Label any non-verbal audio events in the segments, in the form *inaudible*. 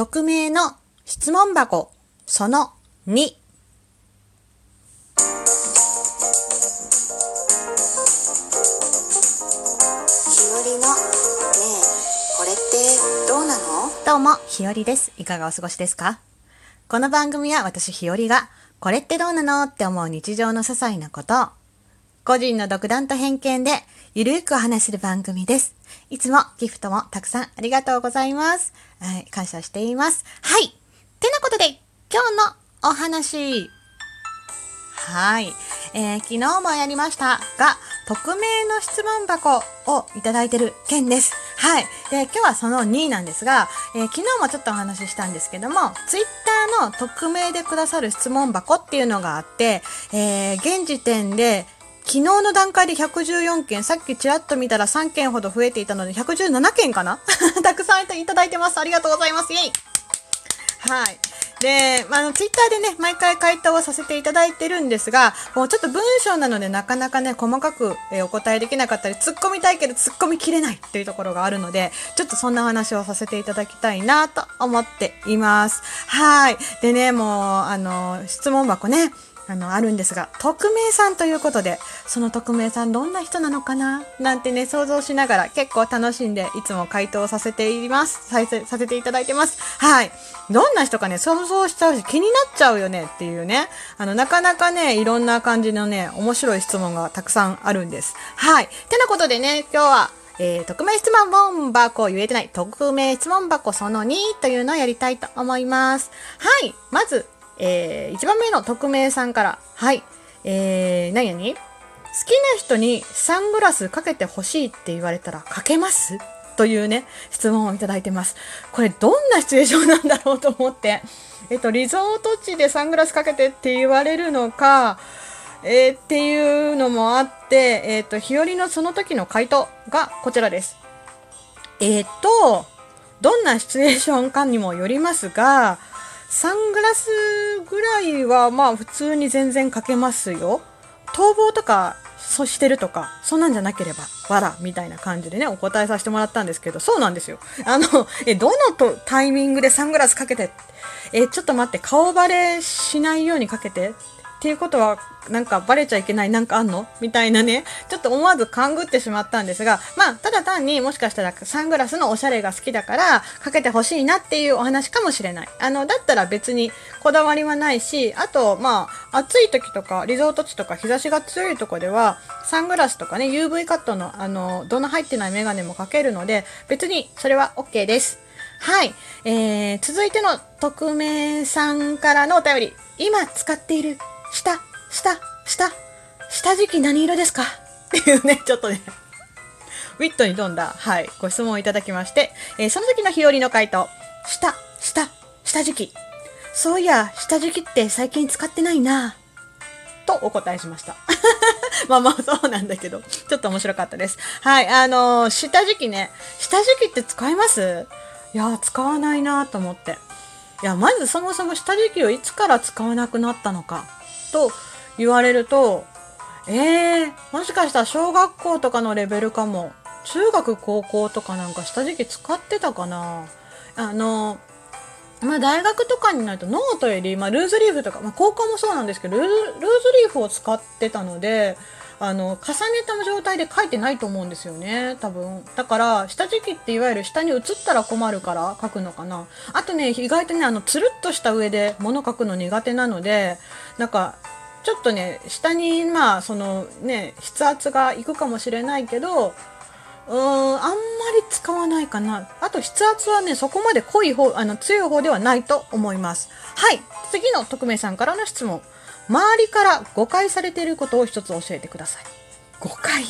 匿名の質問箱。その2日和のねえこれってどうなの？どうも、ひよりです。いかがお過ごしですか？この番組は私ひよりが、これってどうなの？って思う日常の些細なこと。を、個人の独断と偏見で、ゆるくお話しする番組です。いつもギフトもたくさんありがとうございます。はい、感謝しています。はい。てなことで、今日のお話。はい。えー昨日もやりましたが、匿名の質問箱をいただいてる件です。はい。で、今日はその2位なんですが、えー昨日もちょっとお話ししたんですけども、ツイッターの匿名でくださる質問箱っていうのがあって、えー現時点で、昨日の段階で114件、さっきちらっと見たら3件ほど増えていたので、117件かな？*laughs* たくさんいただいてます。ありがとうございます。イェイはい。で、まあの、ツイッターでね、毎回回答をさせていただいてるんですが、こうちょっと文章なのでなかなかね、細かく、えお答えできなかったり、突っ込みたいけど突っ込みきれないっていうところがあるので、ちょっとそんな話をさせていただきたいなと思っています。はい。でね、もう、あの、質問箱ね、あの、あるんですが、匿名さんということで、その匿名さんどんな人なのかな？なんてね、想像しながら結構楽しんでいつも回答させています。させさせていただいてます。はい。どんな人かね、想像しちゃうし気になっちゃうよねっていうね。あの、なかなかね、いろんな感じのね、面白い質問がたくさんあるんです。はい。てなことでね、今日は、えー、匿名質問箱言えてない、匿名質問箱その2というのをやりたいと思います。はい。まず、えー、1番目の匿名さんから。はい。えー、何々好きな人にサングラスかけてほしいって言われたらかけます？というね、質問をいただいてます。これどんなシチュエーションなんだろうと思って。*laughs* えっと、リゾート地でサングラスかけてって言われるのか、えーっていうのもあって、えっと、日和のその時の回答がこちらです。えっと、どんなシチュエーションかにもよりますが、サングラスぐらいはまあ普通に全然かけますよ。逃亡とか、そしてるとか、そんなんじゃなければ、わら、みたいな感じでね、お答えさせてもらったんですけど、そうなんですよ。あの、え、どのとタイミングでサングラスかけて、え、ちょっと待って、顔バレしないようにかけて、っていうことは、なんかバレちゃいけないなんかあんの？みたいなね、ちょっと思わず勘ぐってしまったんですが、まあ、ただ単にもしかしたらサングラスのおしゃれが好きだから、かけてほしいなっていうお話かもしれない。あの、だったら別にこだわりはないし、あと、まあ、暑い時とか、リゾート地とか日差しが強いとこでは、サングラスとかね、UV カットの、あの、どの入ってないメガネもかけるので、別にそれは OK です。はい。えー、続いての匿名さんからのお便り。今使っている下、下、下、下敷き何色ですか？っていうね、ちょっとね、ウィットに富んだ、はい、ご質問をいただきまして、えーその時の日和の回答。下、下、下敷き。そういや、下敷きって最近使ってないなとお答えしました。*laughs* まあまあそうなんだけど、ちょっと面白かったです。はい、あのー下敷きね。下敷きって使います？いやー、使わないなと思って。いや、まずそもそも下敷きをいつから使わなくなったのか、と言われると、えー、もしかしたら小学校とかのレベルかも。中学、高校とかなんか下敷き使ってたかなあの、まあ大学とかになるとノートより、まあルーズリーフとか、まあ高校もそうなんですけど、ルールーズリーフを使ってたので、あの、重ねた状態で書いてないと思うんですよね、多分。だから、下敷きっていわゆる下に写ったら困るから敷くのかな。あとね、意外とね、あの、つるっとした上で物書くの苦手なので、なんか、ちょっとね、下に、まあ、そのね、筆圧がいくかもしれないけど、うーん、あんまり使わないかな。あと、筆圧はね、そこまで濃い方、あの、強い方ではないと思います。はい。次の匿名さんからの質問。周りから誤解されていることを一つ教えてください。誤解？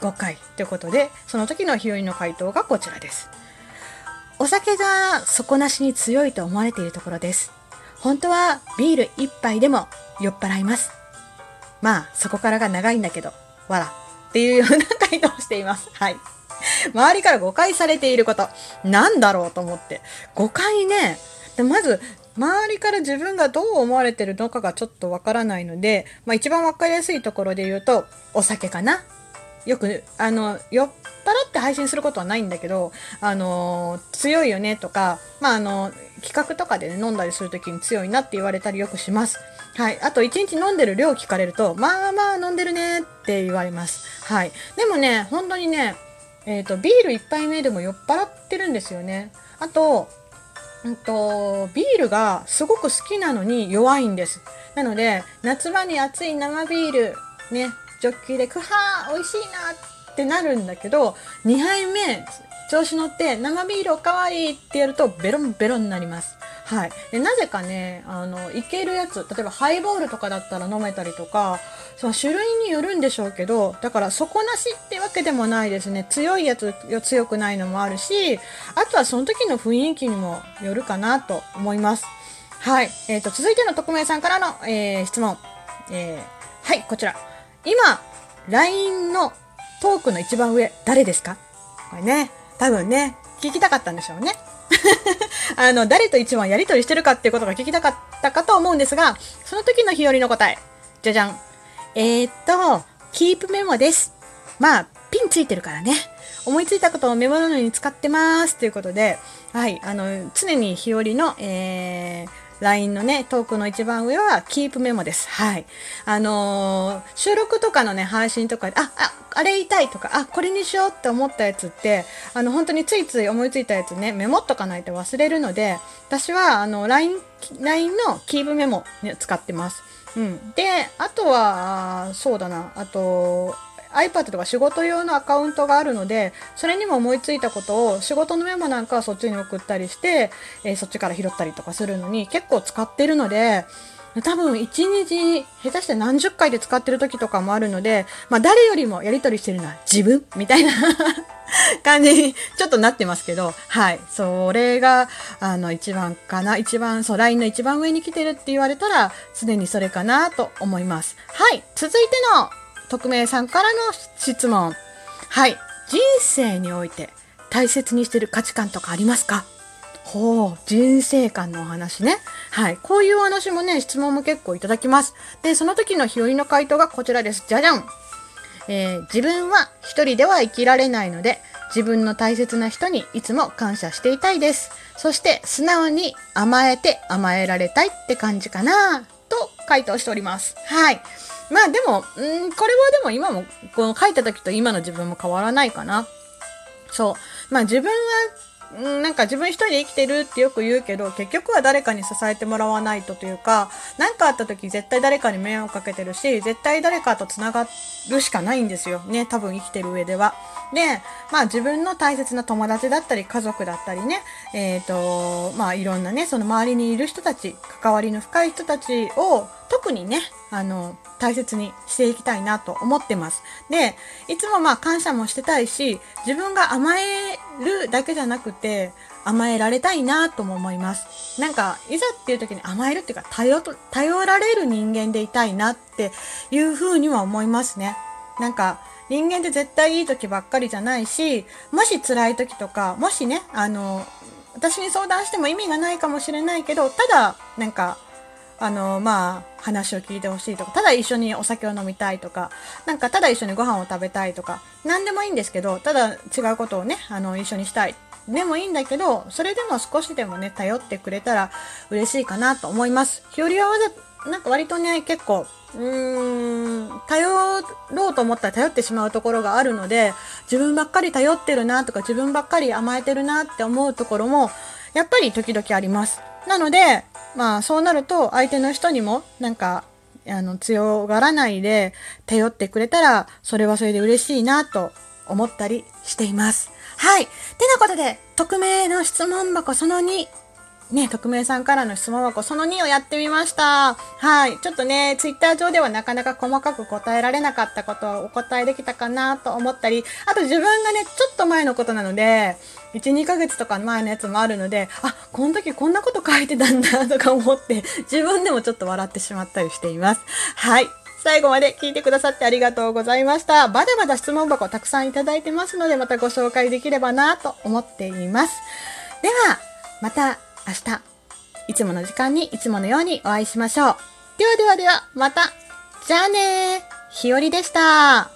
誤解。ということで、その時の日和の回答がこちらです。お酒が底なしに強いと思われているところです。本当はビール一杯でも酔っ払います。まあ、そこからが長いんだけど、わら。っていうような回答をしています。はい。周りから誤解されていること。なんだろうと思って。誤解ね。でまず、周りから自分がどう思われてるのかがちょっとわからないので、まあ一番わかりやすいところで言うと、お酒かな。よく、あの、酔っ払って配信することはないんだけど、あの、強いよねとか、まあ、あの、企画とかでね、飲んだりするときに強いなって言われたりよくします。はい。あと、1日飲んでる量聞かれると、まあまあ飲んでるねって言われます。はい。でもね、本当にね、えっ、と、ビール1杯目でも酔っ払ってるんですよね。あと、んと、ビールがすごく好きなのに弱いんです。なので、夏場に熱い生ビール、ね、ジョッキーでクハー美味しいなってなるんだけど、2杯目、調子乗って生ビールおかわりってやるとベロンベロンになります。はい。で、なぜかね、あの、いけるやつ、例えばハイボールとかだったら飲めたりとか、その種類によるんでしょうけど、だから底なしってわけでもないですね。強いやつよ、強くないのもあるし、あとはその時の雰囲気にもよるかなと思います。はい。えっ、と、続いての匿名さんからの、えー質問。えーはい、こちら。今、LINE のトークの一番上、誰ですか？これね、多分ね、聞きたかったんでしょうね。*laughs* あの、誰と一番やりとりしてるかっていうことが聞きたかったかと思うんですが、その時の日和の答え。じゃじゃん。えー、っと、キープメモです。まあ、ピンついてるからね。思いついたことをメモるのに使ってます。ということで、はい、あの、常に日和の、えー、LINE のね、トークの一番上は、キープメモです。はい。あのー収録とかのね、配信とかで、あ、あ、あれ言いたいとか、あ、これにしようって思ったやつって、あの、本当についつい思いついたやつね、メモっとかないと忘れるので、私は、あの、LINE、LINE のキープメモ、ね、使ってます。うん。で、あとは、そうだな、あと、iPad とか仕事用のアカウントがあるので、それにも思いついたことを仕事のメモなんかはそっちに送ったりして、えーそっちから拾ったりとかするのに結構使ってるので、多分一日下手して何十回で使ってる時とかもあるので、まあ誰よりもやり取りしてるのは自分？*laughs* みたいな *laughs* 感じにちょっとなってますけど、はい。それが、あの、一番かな。一番、そう、LINE の一番上に来てるって言われたら、すでにそれかなと思います。はい。続いての匿名さんからの質問。はい。人生において大切にしてる価値観とかありますか？ほう、人生観のお話ね。はい。こういうお話もね、質問も結構いただきます。で、その時の日和の回答がこちらです。じゃじゃんえー自分は一人では生きられないので、自分の大切な人にいつも感謝していたいです。そして、素直に甘えて甘えられたいって感じかなと回答しております。はい。まあでも、うんこれはでも今も、この書いた時と今の自分も変わらないかな。そう。まあ自分は、うんなんか自分一人で生きてるってよく言うけど、結局は誰かに支えてもらわないとというか、何かあった時絶対誰かに迷惑かけてるし、絶対誰かと繋がるしかないんですよね。多分生きてる上では。で、まあ自分の大切な友達だったり家族だったりね、えっ、と、まあいろんなね、その周りにいる人たち、関わりの深い人たちを特にね、あの、大切にしていきたいなと思ってます。で、いつもまあ感謝もしてたいし、自分が甘えるだけじゃなくて、甘えられたいなとも思います。なんか、いざっていう時に甘えるっていうか、頼、頼られる人間でいたいなっていうふうには思いますね。なんか、人間って絶対いい時ばっかりじゃないし、もし辛い時とか、もしね、あの、私に相談しても意味がないかもしれないけど、ただ、なんか、あの、まあ、話を聞いてほしいとか、ただ一緒にお酒を飲みたいとか、なんかただ一緒にご飯を食べたいとか、何でもいいんですけど、ただ違うことをね、あの、一緒にしたい。でもいいんだけど、それでも少しでもね、頼ってくれたら嬉しいかなと思います。日和はわざ、なんか割とね、結構、うーん、頼ろうと思ったら頼ってしまうところがあるので、自分ばっかり頼ってるなとか、自分ばっかり甘えてるなって思うところも、やっぱり時々あります。なので、まあそうなると相手の人にもなんか、あの、強がらないで頼ってくれたら、それはそれで嬉しいなと思ったりしています。はい。てなことで、匿名の質問箱その2、ね、匿名さんからの質問箱その2をやってみました。はい。ちょっとね、ツイッター上ではなかなか細かく答えられなかったことをお答えできたかなと思ったり、あと自分がね、ちょっと前のことなので、1、2ヶ月とか前のやつもあるので、あ、この時こんなこと書いてたんだとか思って、自分でもちょっと笑ってしまったりしています。はい。最後まで聞いてくださってありがとうございました。まだまだ質問箱たくさんいただいてますので、またご紹介できればなと思っています。では、また明日、いつもの時間にいつものようにお会いしましょう。ではではでは、また。じゃあねー。ひよりでした。